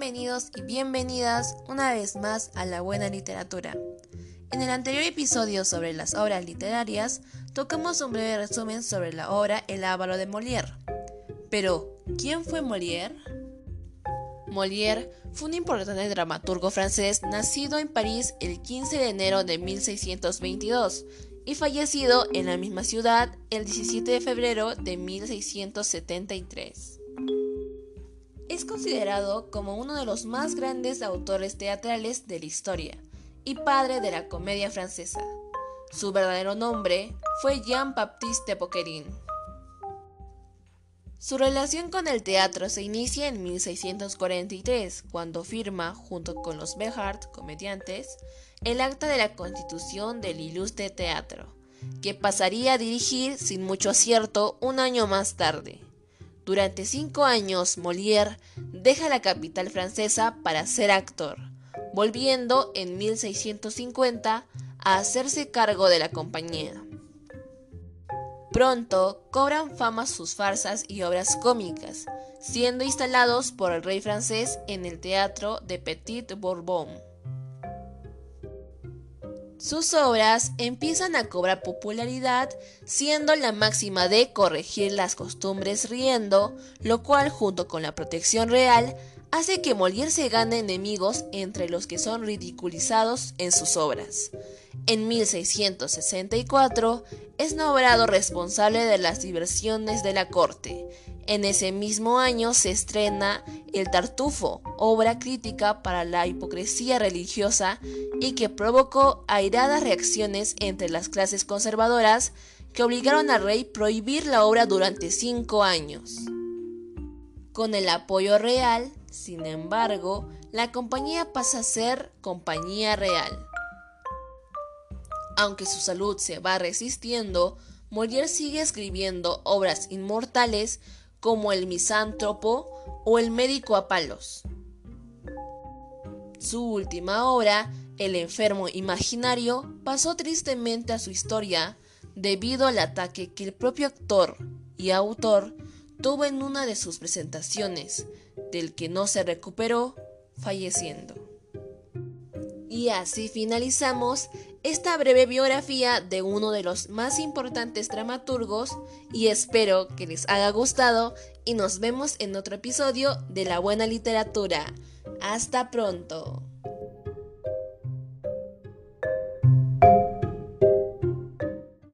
bienvenidos y bienvenidas una vez más a la buena literatura. En el anterior episodio sobre las obras literarias, tocamos un breve resumen sobre la obra El Ávaro de Molière. Pero, ¿quién fue Molière? Molière fue un importante dramaturgo francés nacido en París el 15 de enero de 1622 y fallecido en la misma ciudad el 17 de febrero de 1673. Es considerado como uno de los más grandes autores teatrales de la historia y padre de la comedia francesa. Su verdadero nombre fue Jean-Baptiste Poquelin. Su relación con el teatro se inicia en 1643, cuando firma, junto con los Behart, comediantes, el acta de la constitución del ilustre teatro, que pasaría a dirigir sin mucho acierto un año más tarde. Durante cinco años, Molière deja la capital francesa para ser actor, volviendo en 1650 a hacerse cargo de la compañía. Pronto cobran fama sus farsas y obras cómicas, siendo instalados por el rey francés en el teatro de Petit Bourbon. Sus obras empiezan a cobrar popularidad, siendo la máxima de corregir las costumbres riendo, lo cual junto con la protección real hace que Molière se gane enemigos entre los que son ridiculizados en sus obras. En 1664 es nombrado responsable de las diversiones de la corte. En ese mismo año se estrena El Tartufo, obra crítica para la hipocresía religiosa y que provocó airadas reacciones entre las clases conservadoras que obligaron al rey prohibir la obra durante cinco años. Con el apoyo real, sin embargo, la compañía pasa a ser Compañía Real. Aunque su salud se va resistiendo, Molière sigue escribiendo obras inmortales como El misántropo o El médico a palos. Su última obra, El enfermo imaginario, pasó tristemente a su historia debido al ataque que el propio actor y autor tuvo en una de sus presentaciones, del que no se recuperó, falleciendo. Y así finalizamos esta breve biografía de uno de los más importantes dramaturgos y espero que les haya gustado y nos vemos en otro episodio de La Buena Literatura. Hasta pronto.